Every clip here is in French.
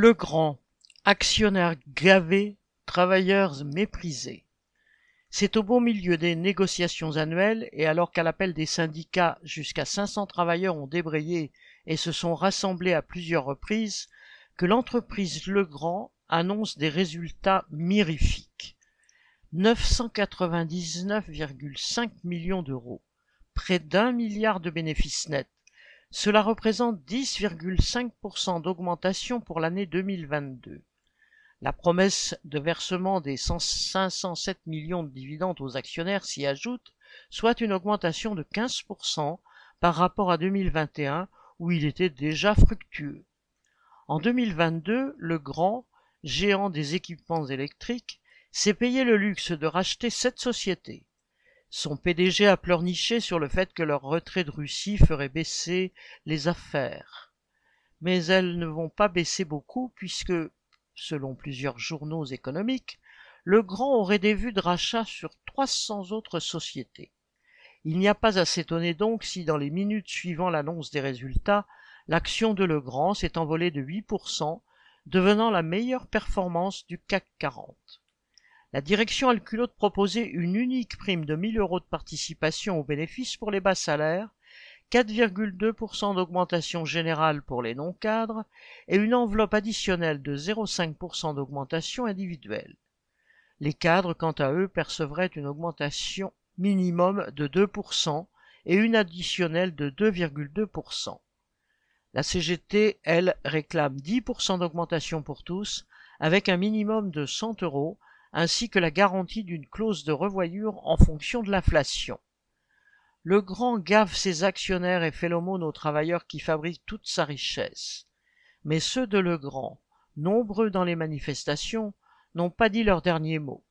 Legrand, actionnaire gavé, travailleurs méprisés. C'est au beau milieu des négociations annuelles et alors qu'à l'appel des syndicats jusqu'à 500 travailleurs ont débrayé et se sont rassemblés à plusieurs reprises que l'entreprise Legrand annonce des résultats mirifiques. 999,5 millions d'euros, près d'un milliard de bénéfices nets. Cela représente 10,5% d'augmentation pour l'année 2022. La promesse de versement des 507 millions de dividendes aux actionnaires s'y ajoute, soit une augmentation de 15% par rapport à 2021 où il était déjà fructueux. En 2022, le grand, géant des équipements électriques, s'est payé le luxe de racheter cette société. Son PDG a pleurniché sur le fait que leur retrait de Russie ferait baisser les affaires. Mais elles ne vont pas baisser beaucoup puisque, selon plusieurs journaux économiques, le grand aurait des vues de rachat sur 300 autres sociétés. Il n'y a pas à s'étonner donc si dans les minutes suivant l'annonce des résultats, l'action de Legrand s'est envolée de 8%, devenant la meilleure performance du CAC 40. La direction a le culot de proposer une unique prime de 1000 euros de participation aux bénéfices pour les bas salaires, 4,2% d'augmentation générale pour les non-cadres et une enveloppe additionnelle de 0,5% d'augmentation individuelle. Les cadres, quant à eux, percevraient une augmentation minimum de 2% et une additionnelle de 2,2%. La CGT, elle, réclame 10% d'augmentation pour tous, avec un minimum de 100 euros ainsi que la garantie d'une clause de revoyure en fonction de l'inflation. Le grand gave ses actionnaires et fait l'aumône aux travailleurs qui fabriquent toute sa richesse. Mais ceux de Legrand, nombreux dans les manifestations, n'ont pas dit leur dernier mot.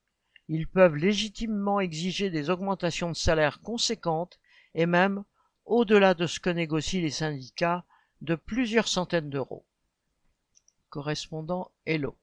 Ils peuvent légitimement exiger des augmentations de salaire conséquentes et même, au-delà de ce que négocient les syndicats, de plusieurs centaines d'euros. Correspondant Hello.